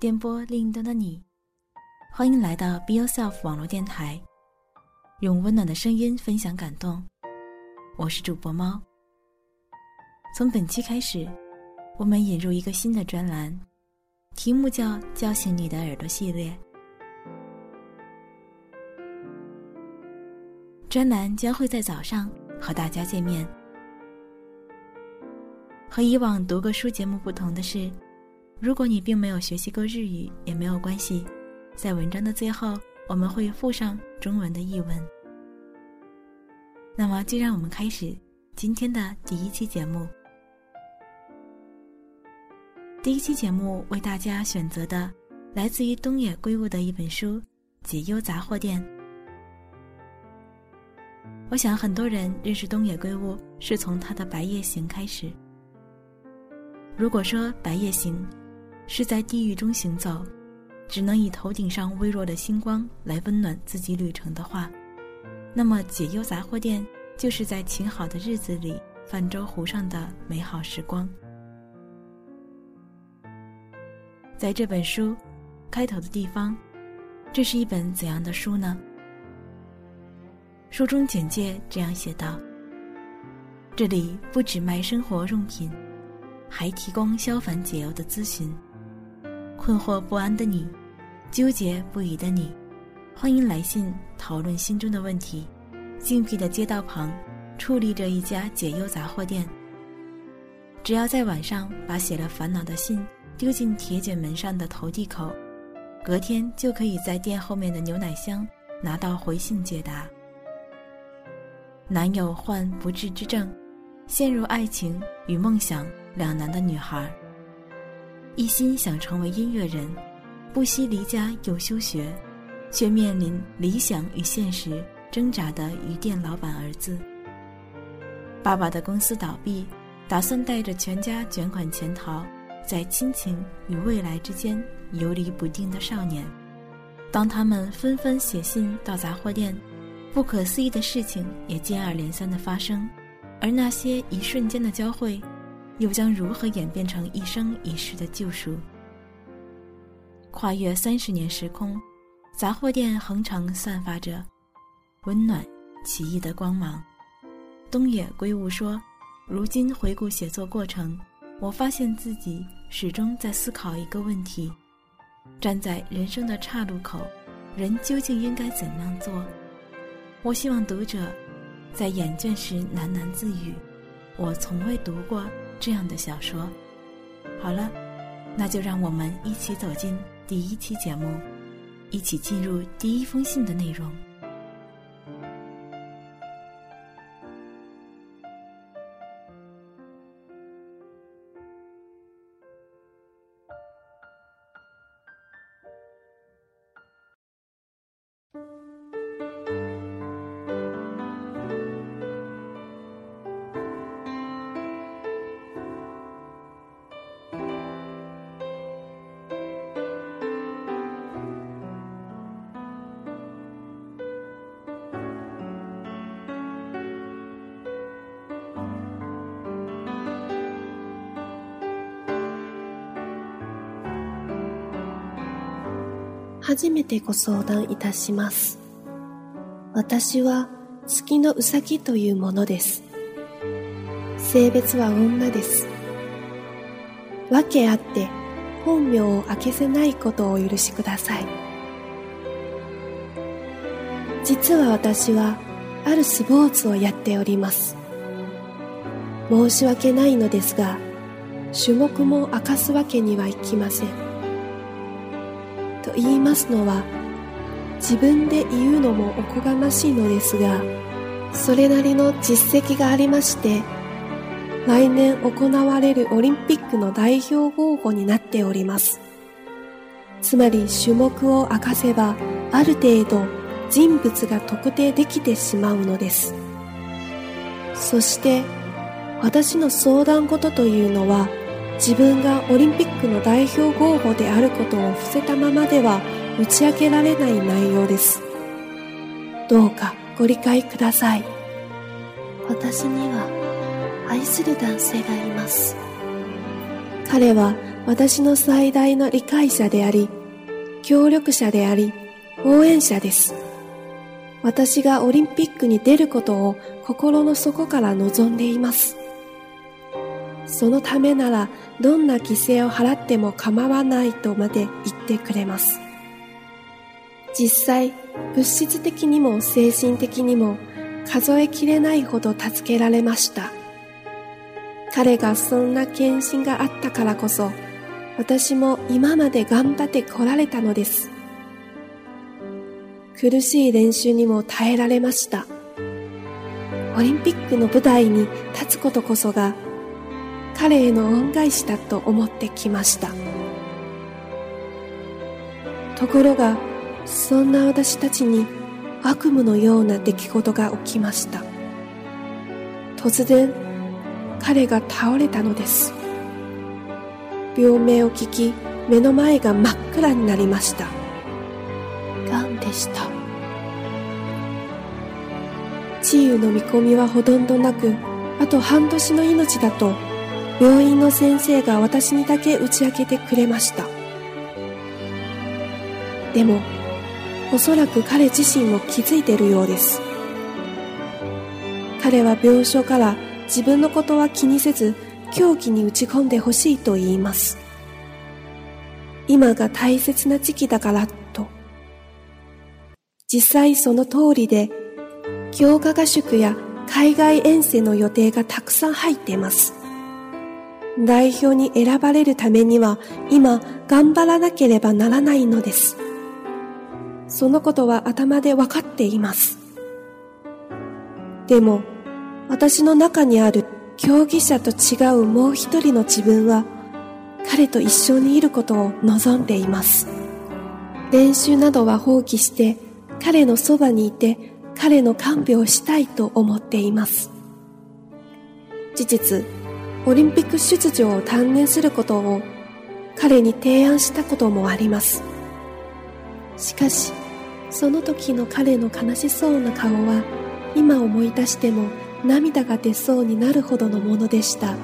电波另一端的你，欢迎来到 Be Yourself 网络电台，用温暖的声音分享感动。我是主播猫。从本期开始，我们引入一个新的专栏，题目叫“叫醒你的耳朵”系列。专栏将会在早上和大家见面。和以往读个书节目不同的是。如果你并没有学习过日语，也没有关系，在文章的最后我们会附上中文的译文。那么，就让我们开始今天的第一期节目。第一期节目为大家选择的，来自于东野圭吾的一本书《解忧杂货店》。我想很多人认识东野圭吾，是从他的《白夜行》开始。如果说《白夜行》是在地狱中行走，只能以头顶上微弱的星光来温暖自己旅程的话，那么解忧杂货店就是在晴好的日子里泛舟湖上的美好时光。在这本书开头的地方，这是一本怎样的书呢？书中简介这样写道：“这里不只卖生活用品，还提供消烦解忧的咨询。”困惑不安的你，纠结不已的你，欢迎来信讨论心中的问题。静僻的街道旁，矗立着一家解忧杂货店。只要在晚上把写了烦恼的信丢进铁卷门上的投递口，隔天就可以在店后面的牛奶箱拿到回信解答。男友患不治之症，陷入爱情与梦想两难的女孩。一心想成为音乐人，不惜离家又休学，却面临理想与现实挣扎的鱼店老板儿子。爸爸的公司倒闭，打算带着全家卷款潜逃，在亲情与未来之间游离不定的少年。当他们纷纷写信到杂货店，不可思议的事情也接二连三的发生，而那些一瞬间的交汇。又将如何演变成一生一世的救赎？跨越三十年时空，杂货店恒常散发着温暖、奇异的光芒。东野圭吾说：“如今回顾写作过程，我发现自己始终在思考一个问题：站在人生的岔路口，人究竟应该怎样做？”我希望读者在厌倦时喃喃自语：“我从未读过。”这样的小说，好了，那就让我们一起走进第一期节目，一起进入第一封信的内容。初めてご相談いたします。私は月のうさぎというものです。性別は女です。訳あって本名を明けせないことをお許しください。実は私はあるスポーツをやっております。申し訳ないのですが、種目も明かすわけにはいきません。と言いますのは自分で言うのもおこがましいのですがそれなりの実績がありまして来年行われるオリンピックの代表候補になっておりますつまり種目を明かせばある程度人物が特定できてしまうのですそして私の相談事というのは自分がオリンピックの代表候補であることを伏せたままでは打ち明けられない内容です。どうかご理解ください。私には愛する男性がいます。彼は私の最大の理解者であり、協力者であり、応援者です。私がオリンピックに出ることを心の底から望んでいます。そのためならどんな犠牲を払っても構わないとまで言ってくれます実際物質的にも精神的にも数えきれないほど助けられました彼がそんな献身があったからこそ私も今まで頑張ってこられたのです苦しい練習にも耐えられましたオリンピックの舞台に立つことこそが彼への恩返しだと思ってきましたところがそんな私たちに悪夢のような出来事が起きました突然彼が倒れたのです病名を聞き目の前が真っ暗になりましたがんでした治癒の見込みはほとんどなくあと半年の命だと病院の先生が私にだけ打ち明けてくれましたでもおそらく彼自身も気づいているようです彼は病床から自分のことは気にせず狂気に打ち込んでほしいと言います今が大切な時期だからと実際その通りで強化合宿や海外遠征の予定がたくさん入っています代表に選ばれるためには今頑張らなければならないのです。そのことは頭でわかっています。でも私の中にある競技者と違うもう一人の自分は彼と一緒にいることを望んでいます。練習などは放棄して彼のそばにいて彼の看病をしたいと思っています。事実、オリンピック出場を断念することを彼に提案したこともありますしかしその時の彼の悲しそうな顔は今思い出しても涙が出そうになるほどのものでした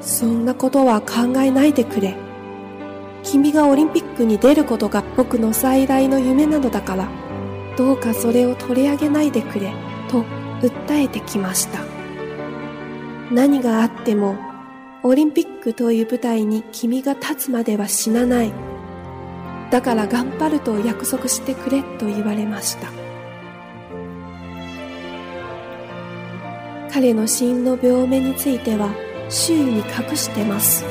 そんなことは考えないでくれ君がオリンピックに出ることが僕の最大の夢なのだからどうかそれを取り上げないでくれと訴えてきました何があってもオリンピックという舞台に君が立つまでは死なないだから頑張ると約束してくれと言われました彼の死因の病名については周囲に隠してます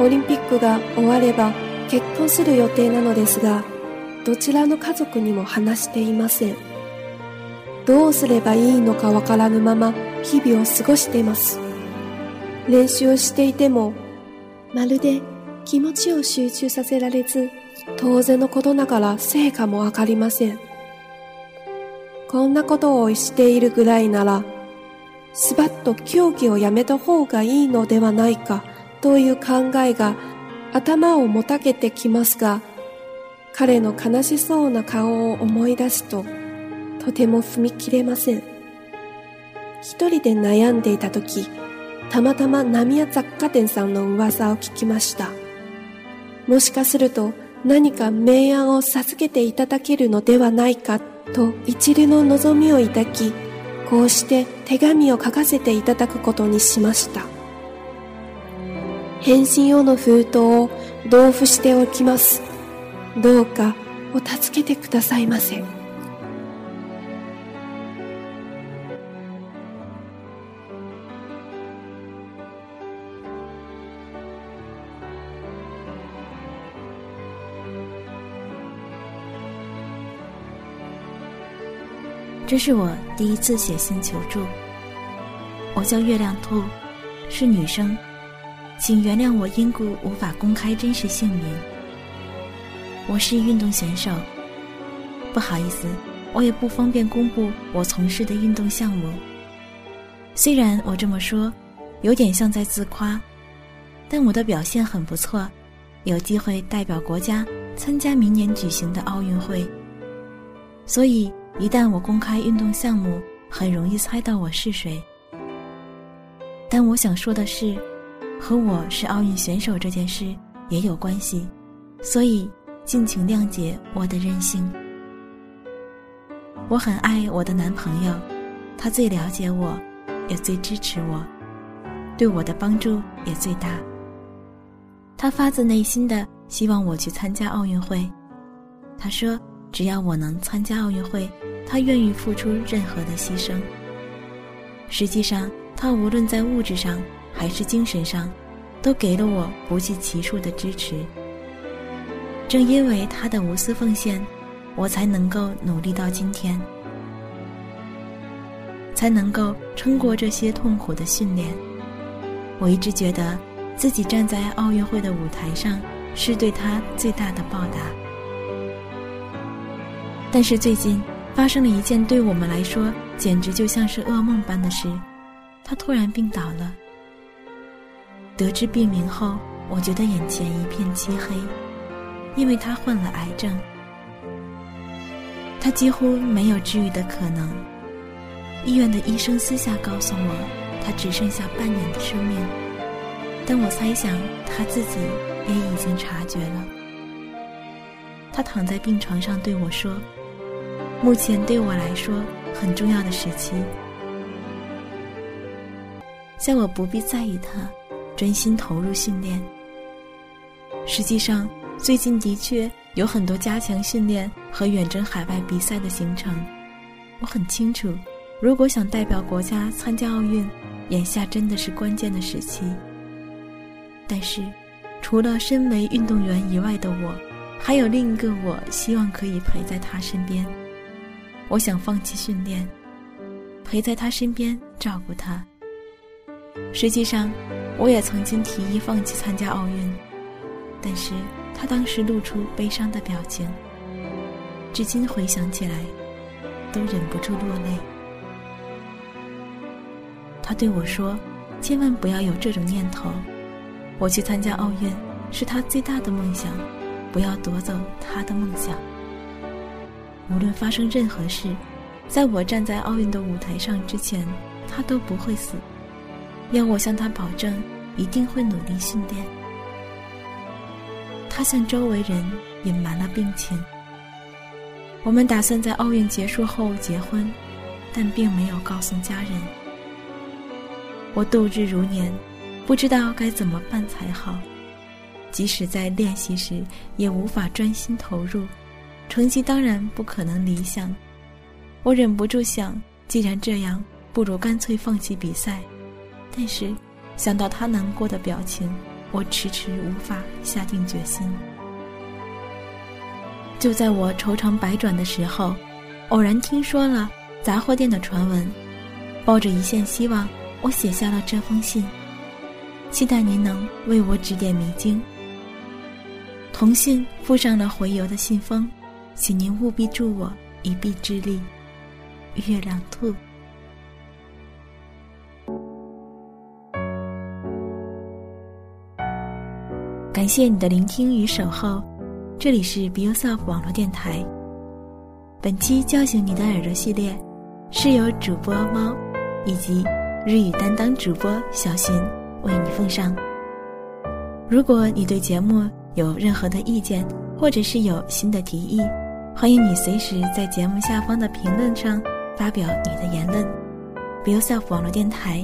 オリンピックが終われば結婚する予定なのですがどちらの家族にも話していませんどうすればいいのかわからぬまま日々を過ごしています。練習をしていても、まるで気持ちを集中させられず、当然のことながら成果もわかりません。こんなことをしているぐらいなら、スバッと競技をやめた方がいいのではないかという考えが頭をもたけてきますが、彼の悲しそうな顔を思い出すと、とても踏み切れません。一人で悩んでいた時、たまたま波屋雑貨店さんの噂を聞きました。もしかすると何か明暗を授けていただけるのではないかと一縷の望みを抱き、こうして手紙を書かせていただくことにしました。返信用の封筒を同封しておきます。どうかお助けてくださいませ。这是我第一次写信求助。我叫月亮兔，是女生，请原谅我因故无法公开真实姓名。我是运动选手，不好意思，我也不方便公布我从事的运动项目。虽然我这么说，有点像在自夸，但我的表现很不错，有机会代表国家参加明年举行的奥运会。所以。一旦我公开运动项目，很容易猜到我是谁。但我想说的是，和我是奥运选手这件事也有关系，所以敬请谅解我的任性。我很爱我的男朋友，他最了解我，也最支持我，对我的帮助也最大。他发自内心的希望我去参加奥运会，他说。只要我能参加奥运会，他愿意付出任何的牺牲。实际上，他无论在物质上还是精神上，都给了我不计其数的支持。正因为他的无私奉献，我才能够努力到今天，才能够撑过这些痛苦的训练。我一直觉得自己站在奥运会的舞台上，是对他最大的报答。但是最近发生了一件对我们来说简直就像是噩梦般的事，他突然病倒了。得知病名后，我觉得眼前一片漆黑，因为他患了癌症，他几乎没有治愈的可能。医院的医生私下告诉我，他只剩下半年的生命，但我猜想他自己也已经察觉了。他躺在病床上对我说。目前对我来说很重要的时期，像我不必在意他，专心投入训练。实际上，最近的确有很多加强训练和远征海外比赛的行程。我很清楚，如果想代表国家参加奥运，眼下真的是关键的时期。但是，除了身为运动员以外的我，还有另一个我希望可以陪在他身边。我想放弃训练，陪在他身边照顾他。实际上，我也曾经提议放弃参加奥运，但是他当时露出悲伤的表情，至今回想起来，都忍不住落泪。他对我说：“千万不要有这种念头，我去参加奥运是他最大的梦想，不要夺走他的梦想。”无论发生任何事，在我站在奥运的舞台上之前，他都不会死。要我向他保证，一定会努力训练。他向周围人隐瞒了病情。我们打算在奥运结束后结婚，但并没有告诉家人。我度日如年，不知道该怎么办才好。即使在练习时，也无法专心投入。成绩当然不可能理想，我忍不住想，既然这样，不如干脆放弃比赛。但是，想到他难过的表情，我迟迟无法下定决心。就在我愁肠百转的时候，偶然听说了杂货店的传闻，抱着一线希望，我写下了这封信，期待您能为我指点迷津。同信附上了回邮的信封。请您务必助我一臂之力，月亮兔。感谢你的聆听与守候，这里是 b y o s l f 网络电台。本期叫醒你的耳朵系列，是由主播猫以及日语担当主播小寻为你奉上。如果你对节目有任何的意见，或者是有新的提议，欢迎你随时在节目下方的评论上发表你的言论。Be yourself 网络电台，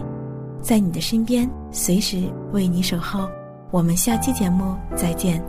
在你的身边，随时为你守候。我们下期节目再见。